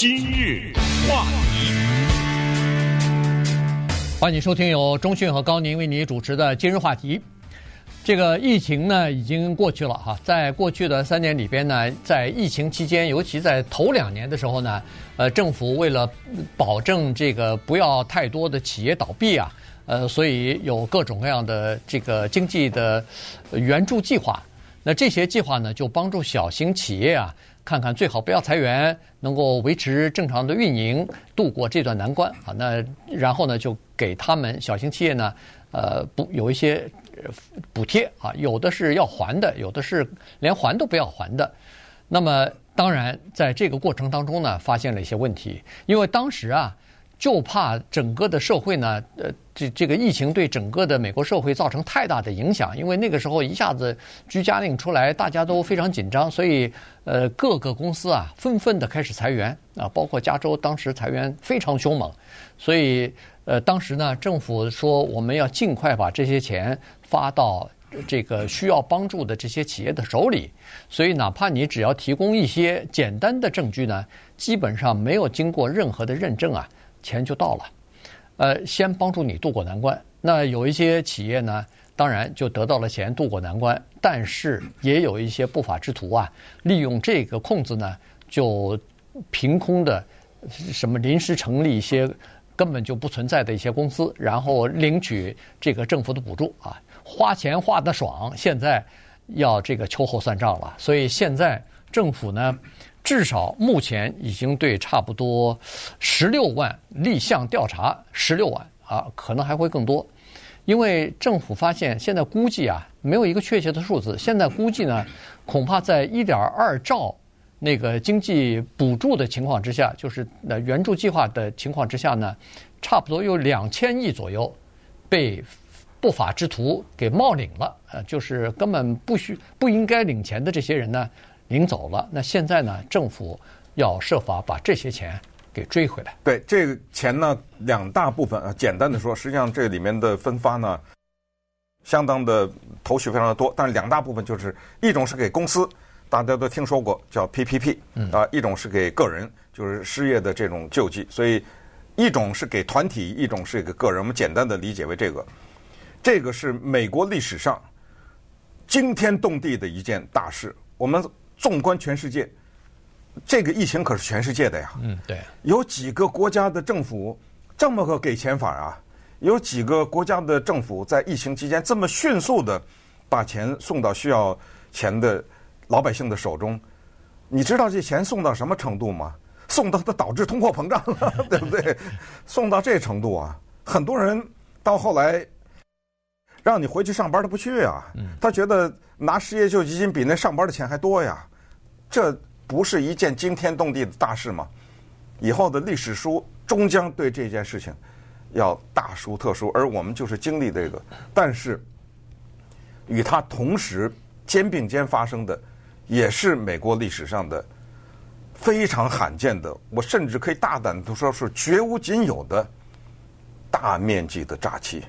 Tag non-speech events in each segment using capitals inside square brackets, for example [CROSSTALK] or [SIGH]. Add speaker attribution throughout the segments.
Speaker 1: 今日话题，
Speaker 2: 欢迎收听由中讯和高宁为你主持的今日话题。这个疫情呢已经过去了哈，在过去的三年里边呢，在疫情期间，尤其在头两年的时候呢，呃，政府为了保证这个不要太多的企业倒闭啊，呃，所以有各种各样的这个经济的援助计划。那这些计划呢，就帮助小型企业啊，看看最好不要裁员，能够维持正常的运营，度过这段难关啊。那然后呢，就给他们小型企业呢，呃，补有一些。补贴啊，有的是要还的，有的是连还都不要还的。那么，当然在这个过程当中呢，发现了一些问题，因为当时啊，就怕整个的社会呢，呃，这这个疫情对整个的美国社会造成太大的影响，因为那个时候一下子居家令出来，大家都非常紧张，所以呃，各个公司啊，纷纷的开始裁员啊，包括加州当时裁员非常凶猛，所以。呃，当时呢，政府说我们要尽快把这些钱发到这个需要帮助的这些企业的手里，所以哪怕你只要提供一些简单的证据呢，基本上没有经过任何的认证啊，钱就到了。呃，先帮助你渡过难关。那有一些企业呢，当然就得到了钱渡过难关，但是也有一些不法之徒啊，利用这个空子呢，就凭空的什么临时成立一些。根本就不存在的一些公司，然后领取这个政府的补助啊，花钱花得爽，现在要这个秋后算账了。所以现在政府呢，至少目前已经对差不多十六万立项调查，十六万啊，可能还会更多，因为政府发现现在估计啊，没有一个确切的数字，现在估计呢，恐怕在一点二兆。那个经济补助的情况之下，就是那援助计划的情况之下呢，差不多有两千亿左右被不法之徒给冒领了，呃，就是根本不需不应该领钱的这些人呢领走了。那现在呢，政府要设法把这些钱给追回来。
Speaker 3: 对，这个钱呢，两大部分啊，简单的说，实际上这里面的分发呢，相当的头绪非常的多，但是两大部分就是一种是给公司。大家都听说过叫 PPP 啊，一种是给个人，就是失业的这种救济，所以一种是给团体，一种是给个人。我们简单的理解为这个，这个是美国历史上惊天动地的一件大事。我们纵观全世界，这个疫情可是全世界的呀。
Speaker 2: 嗯，对。
Speaker 3: 有几个国家的政府这么个给钱法啊？有几个国家的政府在疫情期间这么迅速的把钱送到需要钱的？老百姓的手中，你知道这钱送到什么程度吗？送到它导致通货膨胀了，[LAUGHS] 对不对？送到这程度啊，很多人到后来让你回去上班，他不去啊。他觉得拿失业救济金比那上班的钱还多呀。这不是一件惊天动地的大事吗？以后的历史书终将对这件事情要大书特书，而我们就是经历这个。但是与他同时肩并肩发生的。也是美国历史上的非常罕见的，我甚至可以大胆的说是绝无仅有的大面积的诈欺，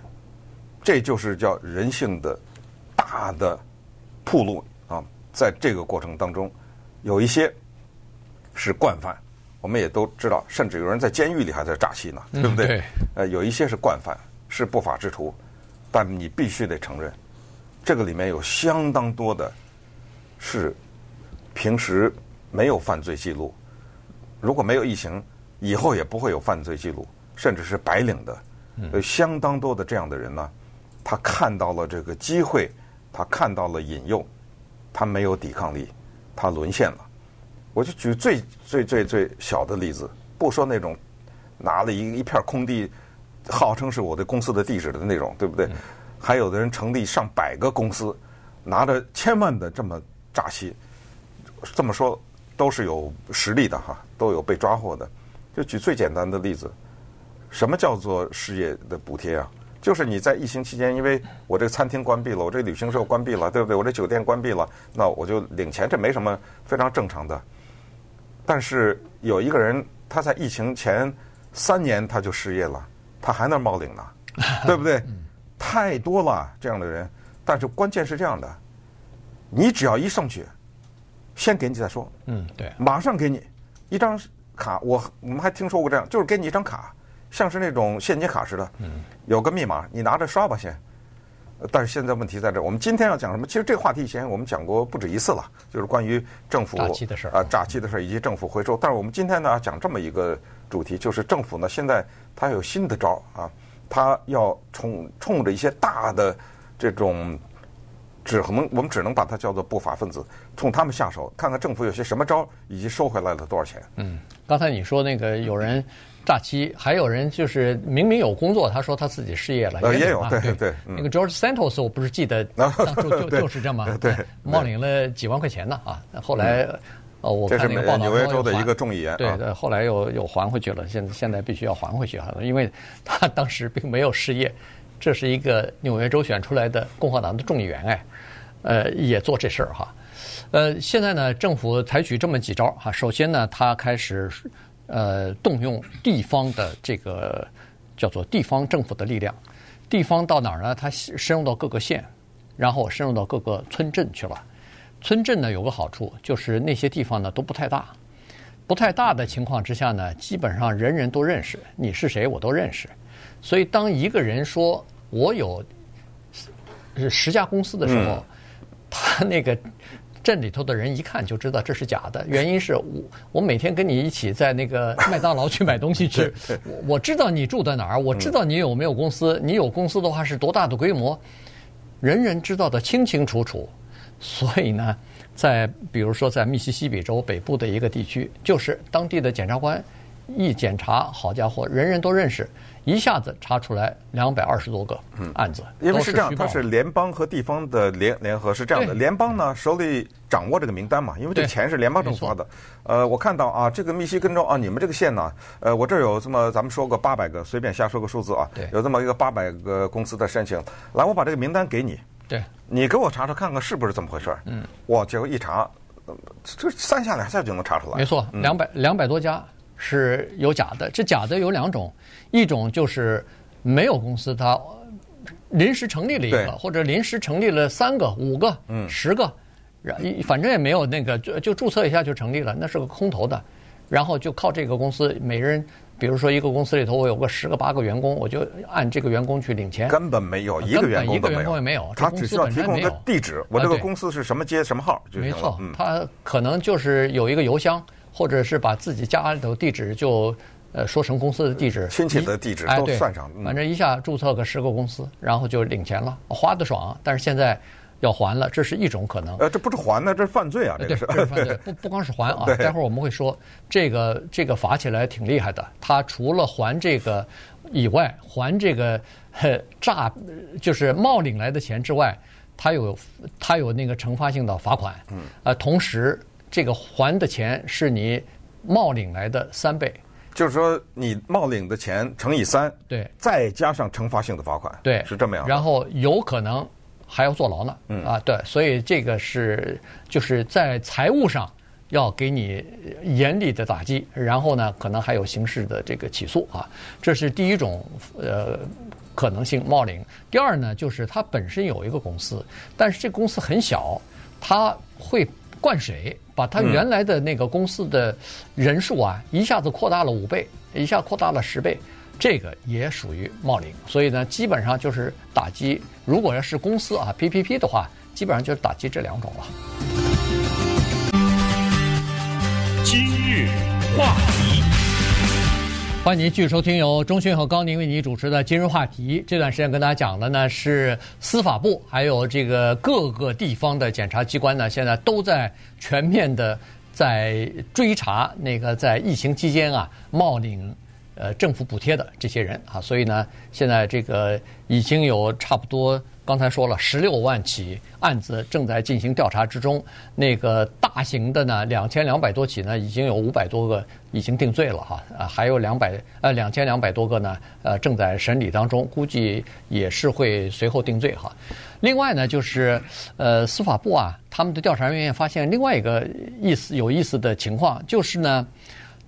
Speaker 3: 这就是叫人性的大的铺路啊！在这个过程当中，有一些是惯犯，我们也都知道，甚至有人在监狱里还在诈欺呢，对不对？
Speaker 2: 嗯、对。
Speaker 3: 呃，有一些是惯犯，是不法之徒，但你必须得承认，这个里面有相当多的是。平时没有犯罪记录，如果没有疫情，以后也不会有犯罪记录，甚至是白领的，有相当多的这样的人呢。他看到了这个机会，他看到了引诱，他没有抵抗力，他沦陷了。我就举最最最最小的例子，不说那种拿了一一片空地，号称是我的公司的地址的那种，对不对？还有的人成立上百个公司，拿着千万的这么诈欺。这么说都是有实力的哈，都有被抓获的。就举最简单的例子，什么叫做失业的补贴啊？就是你在疫情期间，因为我这个餐厅关闭了，我这个旅行社关闭了，对不对？我这酒店关闭了，那我就领钱，这没什么，非常正常的。但是有一个人他在疫情前三年他就失业了，他还那冒领呢，[LAUGHS] 对不对？太多了这样的人。但是关键是这样的，你只要一上去。先给你再说，
Speaker 2: 嗯，对，
Speaker 3: 马上给你一张卡，我我们还听说过这样，就是给你一张卡，像是那种现金卡似的，有个密码，你拿着刷吧先。但是现在问题在这，我们今天要讲什么？其实这个话题以前我们讲过不止一次了，就是关于政府
Speaker 2: 诈欺的事
Speaker 3: 啊，诈欺的事儿以及政府回收。但是我们今天呢讲这么一个主题，就是政府呢现在它有新的招啊，它要冲冲着一些大的这种，只能我们只能把它叫做不法分子，冲他们下手，看看政府有些什么招，以及收回来了多少钱。
Speaker 2: 嗯，刚才你说那个有人。诈欺，还有人就是明明有工作，他说他自己失业了，
Speaker 3: 呃、也有对对，对、
Speaker 2: 嗯。那个 George Santos，我不是记得 [LAUGHS] 当初就就是这么
Speaker 3: 对
Speaker 2: 冒领了几万块钱呢啊！后来、嗯、呃，我看那个报道
Speaker 3: 纽约州的一个众议员，
Speaker 2: 对对，后来又又还回去了，现在现在必须要还回去啊，因为他当时并没有失业，这是一个纽约州选出来的共和党的众议员哎，呃，也做这事儿哈，呃，现在呢，政府采取这么几招哈，首先呢，他开始。呃，动用地方的这个叫做地方政府的力量，地方到哪儿呢？它深入到各个县，然后深入到各个村镇去了。村镇呢有个好处，就是那些地方呢都不太大，不太大的情况之下呢，基本上人人都认识，你是谁我都认识。所以当一个人说我有十家公司的时候，他那个。镇里头的人一看就知道这是假的，原因是我 [LAUGHS] 我每天跟你一起在那个麦当劳去买东西吃，[LAUGHS] 我我知道你住在哪儿，我知道你有没有公司，你有公司的话是多大的规模，人人知道的清清楚楚。所以呢，在比如说在密西西比州北部的一个地区，就是当地的检察官一检查，好家伙，人人都认识。一下子查出来两百二十多个案子，
Speaker 3: 因为是这样，它是联邦和地方的联联合是这样的。联邦呢手里掌握这个名单嘛，因为这钱是联邦政府发的。呃，我看到啊，这个密西根州啊，你们这个县呢，呃，我这儿有这么咱们说个八百个，随便瞎说个数字啊，有这么一个八百个公司的申请，来，我把这个名单给你，
Speaker 2: 对，
Speaker 3: 你给我查查看看是不是这么回事儿。嗯，我结果一查，这三下两下就能查出来。
Speaker 2: 没错，两百两百多家。是有假的，这假的有两种，一种就是没有公司，它临时成立了一个，或者临时成立了三个、五个、嗯、十个，然反正也没有那个，就就注册一下就成立了，那是个空头的，然后就靠这个公司，每人比如说一个公司里头我有个十个八个员工，我就按这个员工去领钱，
Speaker 3: 根本没有一个员工都没有，
Speaker 2: 一个员工也没有，
Speaker 3: 他只需要提供一个地址，我这个公司是什么街什么号就行了。没错，
Speaker 2: 他可能就是有一个邮箱。或者是把自己家里头地址就呃说成公司的地址，
Speaker 3: 亲戚的地址都算上，
Speaker 2: 反正一下注册个十个公司，然后就领钱了，花的爽。但是现在要还了，这是一种可能。
Speaker 3: 呃，这不是还呢，这是犯罪啊！这个是，
Speaker 2: 这是犯罪。不不光是还啊，[LAUGHS] 待会儿我们会说这个这个罚起来挺厉害的。他除了还这个以外，还这个 [LAUGHS] 诈就是冒领来的钱之外，他有他有那个惩罚性的罚款。嗯。呃，同时。这个还的钱是你冒领来的三倍，
Speaker 3: 就是说你冒领的钱乘以三，
Speaker 2: 对，
Speaker 3: 再加上惩罚性的罚款，
Speaker 2: 对，
Speaker 3: 是这么样。
Speaker 2: 然后有可能还要坐牢呢，嗯。啊，对，所以这个是就是在财务上要给你严厉的打击，然后呢，可能还有刑事的这个起诉啊，这是第一种呃可能性冒领。第二呢，就是它本身有一个公司，但是这个公司很小，它会灌水。把他原来的那个公司的人数啊，一下子扩大了五倍，一下扩大了十倍，这个也属于冒领。所以呢，基本上就是打击。如果要是公司啊，PPP 的话，基本上就是打击这两种了。欢迎您继续收听由钟讯和高宁为您主持的今日话题。这段时间跟大家讲的呢是司法部，还有这个各个地方的检察机关呢，现在都在全面的在追查那个在疫情期间啊冒领呃政府补贴的这些人啊。所以呢，现在这个已经有差不多。刚才说了，十六万起案子正在进行调查之中。那个大型的呢，两千两百多起呢，已经有五百多个已经定罪了哈，啊，还有两百呃两千两百多个呢，呃正在审理当中，估计也是会随后定罪哈。另外呢，就是呃司法部啊，他们的调查人员发现另外一个意思有意思的情况，就是呢。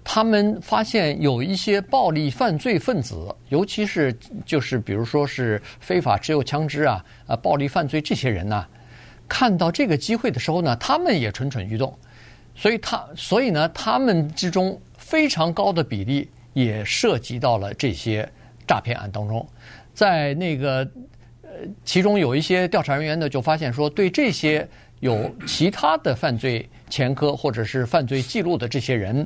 Speaker 2: 他们发现有一些暴力犯罪分子，尤其是就是比如说是非法持有枪支啊，啊，暴力犯罪这些人呢，看到这个机会的时候呢，他们也蠢蠢欲动，所以他所以呢，他们之中非常高的比例也涉及到了这些诈骗案当中。在那个呃，其中有一些调查人员呢，就发现说，对这些有其他的犯罪前科或者是犯罪记录的这些人。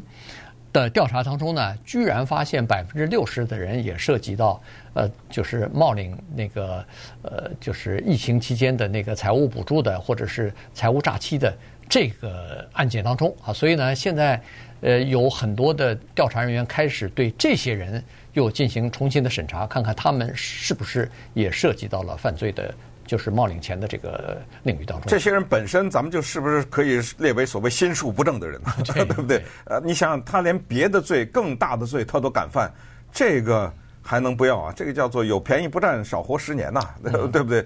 Speaker 2: 的调查当中呢，居然发现百分之六十的人也涉及到，呃，就是冒领那个，呃，就是疫情期间的那个财务补助的，或者是财务诈欺的这个案件当中啊。所以呢，现在呃有很多的调查人员开始对这些人又进行重新的审查，看看他们是不是也涉及到了犯罪的。就是冒领钱的这个领域当中，
Speaker 3: 这些人本身，咱们就是不是可以列为所谓心术不正的人 [LAUGHS] [LAUGHS] 呢？对不对？呃，你想想，他连别的罪更大的罪他都敢犯，这个还能不要啊？这个叫做有便宜不占，少活十年呐，[LAUGHS] 对不对？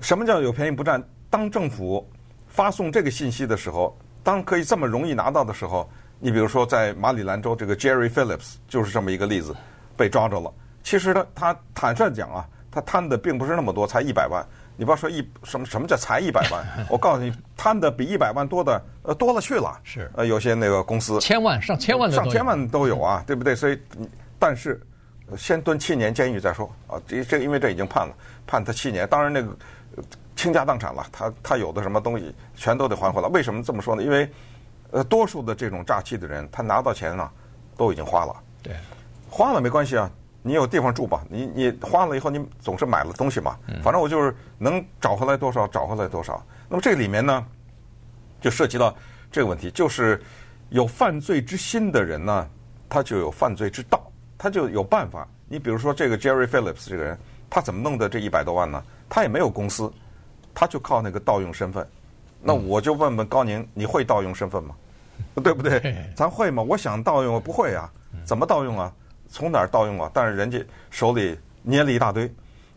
Speaker 3: 什么叫有便宜不占？当政府发送这个信息的时候，当可以这么容易拿到的时候，你比如说在马里兰州，这个 Jerry Phillips 就是这么一个例子，被抓着了。其实他他坦率讲啊，他贪的并不是那么多，才一百万。你不要说一什么什么叫才一百万？[LAUGHS] 我告诉你，贪的比一百万多的呃多了去了。
Speaker 2: 是
Speaker 3: 呃有些那个公司
Speaker 2: 千万上千万的
Speaker 3: 上千万都有啊，对不对？所以但是先蹲七年监狱再说啊。这这因为这已经判了，判他七年。当然那个倾家荡产了，他他有的什么东西全都得还回来。为什么这么说呢？因为呃多数的这种诈欺的人，他拿到钱呢都已经花了。
Speaker 2: 对，
Speaker 3: 花了没关系啊。你有地方住吧？你你花了以后，你总是买了东西嘛。反正我就是能找回来多少，找回来多少。那么这里面呢，就涉及到这个问题，就是有犯罪之心的人呢，他就有犯罪之道，他就有办法。你比如说这个 Jerry Phillips 这个人，他怎么弄的这一百多万呢？他也没有公司，他就靠那个盗用身份。那我就问问高宁，你会盗用身份吗？[LAUGHS] 对不对？咱会吗？我想盗用，我不会啊。怎么盗用啊？从哪儿盗用啊？但是人家手里捏了一大堆，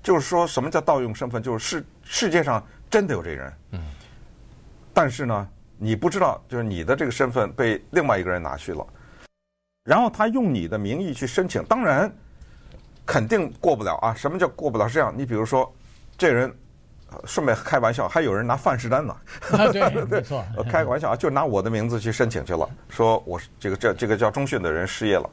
Speaker 3: 就是说什么叫盗用身份？就是世世界上真的有这人，嗯，但是呢，你不知道，就是你的这个身份被另外一个人拿去了，然后他用你的名义去申请，当然肯定过不了啊。什么叫过不了？是这样，你比如说这人，顺便开玩笑，还有人拿范式单呢，
Speaker 2: 啊、对，[LAUGHS] 没错，[LAUGHS]
Speaker 3: 开个玩笑啊，就拿我的名字去申请去了，说我是这个这这个叫中讯的人失业了，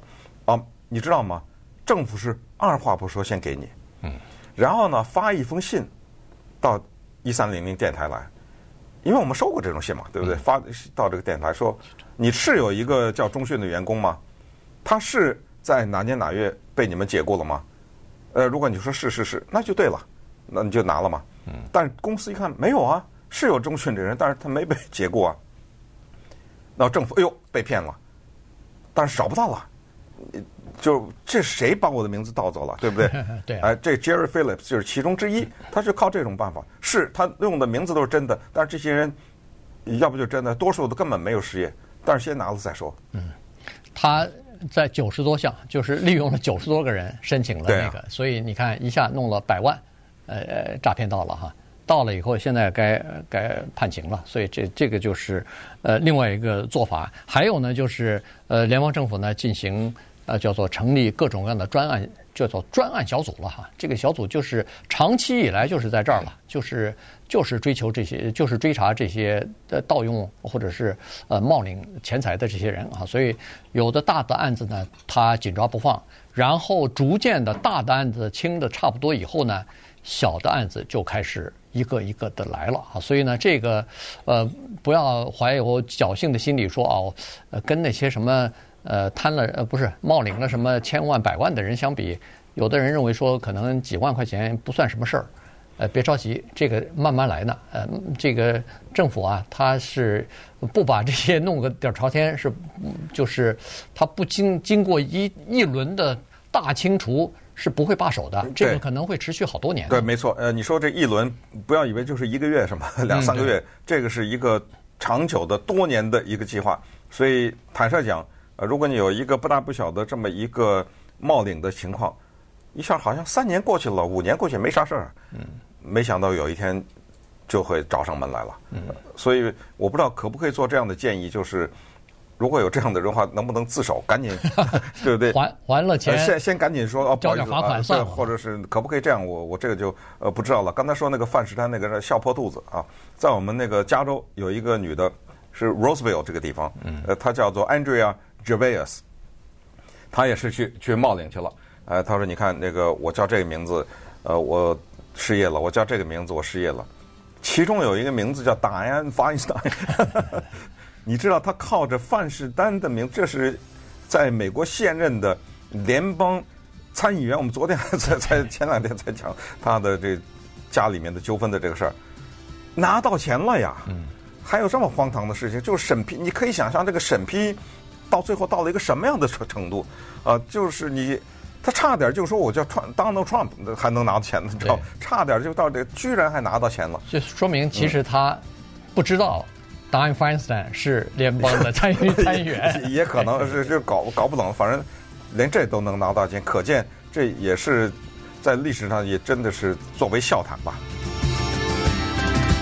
Speaker 3: 啊。你知道吗？政府是二话不说先给你，嗯，然后呢，发一封信到一三零零电台来，因为我们收过这种信嘛，对不对？发到这个电台说，你是有一个叫中讯的员工吗？他是在哪年哪月被你们解雇了吗？呃，如果你说是是是，那就对了，那你就拿了嘛。嗯，但公司一看没有啊，是有中讯这人，但是他没被解雇啊。那政府哎呦被骗了，但是找不到了。就这谁把我的名字盗走了，[LAUGHS] 对不对？
Speaker 2: 对、啊。
Speaker 3: 哎，这 Jerry Phillips 就是其中之一，他是靠这种办法。是他用的名字都是真的，但是这些人要不就真的，多数都根本没有失业。但是先拿了再说。
Speaker 2: 嗯，他在九十多项，就是利用了九十多个人申请了那个，啊、所以你看一下弄了百万，呃，诈骗到了哈，到了以后现在该该判刑了，所以这这个就是呃另外一个做法。还有呢，就是呃联邦政府呢进行。呃，叫做成立各种各样的专案，叫做专案小组了哈。这个小组就是长期以来就是在这儿了，就是就是追求这些，就是追查这些呃盗用或者是呃冒领钱财的这些人啊。所以有的大的案子呢，他紧抓不放，然后逐渐的大的案子清的差不多以后呢，小的案子就开始一个一个的来了啊。所以呢，这个呃不要怀有侥幸的心理说哦，跟那些什么。呃，贪了呃不是冒领了什么千万百万的人相比，有的人认为说可能几万块钱不算什么事儿，呃别着急，这个慢慢来呢。呃，这个政府啊，他是不把这些弄个底儿朝天，是就是他不经经过一一轮的大清除是不会罢手的，这个可能会持续好多年。
Speaker 3: 对，没错。呃，你说这一轮，不要以为就是一个月什么两三个月，这个是一个长久的多年的一个计划，所以坦率讲。呃，如果你有一个不大不小的这么一个冒领的情况，一下好像三年过去了，五年过去没啥事儿，嗯，没想到有一天就会找上门来了，嗯，所以我不知道可不可以做这样的建议，就是如果有这样的人话，能不能自首，赶紧，[LAUGHS] 对不对？
Speaker 2: 还还了钱，
Speaker 3: 先先赶紧说哦，
Speaker 2: 交点罚款算了，
Speaker 3: 或者是可不可以这样？我我这个就呃不知道了。刚才说那个范石丹那个笑破肚子啊，在我们那个加州有一个女的，是 Roseville 这个地方，嗯，呃，他叫做 Andrea。Gervais，他也是去去冒领去了。呃，他说：“你看那个，我叫这个名字，呃，我失业了；我叫这个名字，我失业了。其中有一个名字叫 Dianne [LAUGHS] Feinstein，你知道他靠着范士丹的名，这是在美国现任的联邦参议员。我们昨天 [LAUGHS] 才才前两天才讲他的这家里面的纠纷的这个事儿，拿到钱了呀。还有这么荒唐的事情，就是审批，你可以想象这个审批到最后到了一个什么样的程程度啊？就是你。”他差点就说我叫 Donald Trump 还能拿到钱呢，你知道？差点就到这，居然还拿到钱了，
Speaker 2: 就说明其实他不知道 Dianne Feinstein 是联邦的参议参议员，[LAUGHS]
Speaker 3: 也可能是就搞搞不懂，反正连这都能拿到钱，可见这也是在历史上也真的是作为笑谈吧。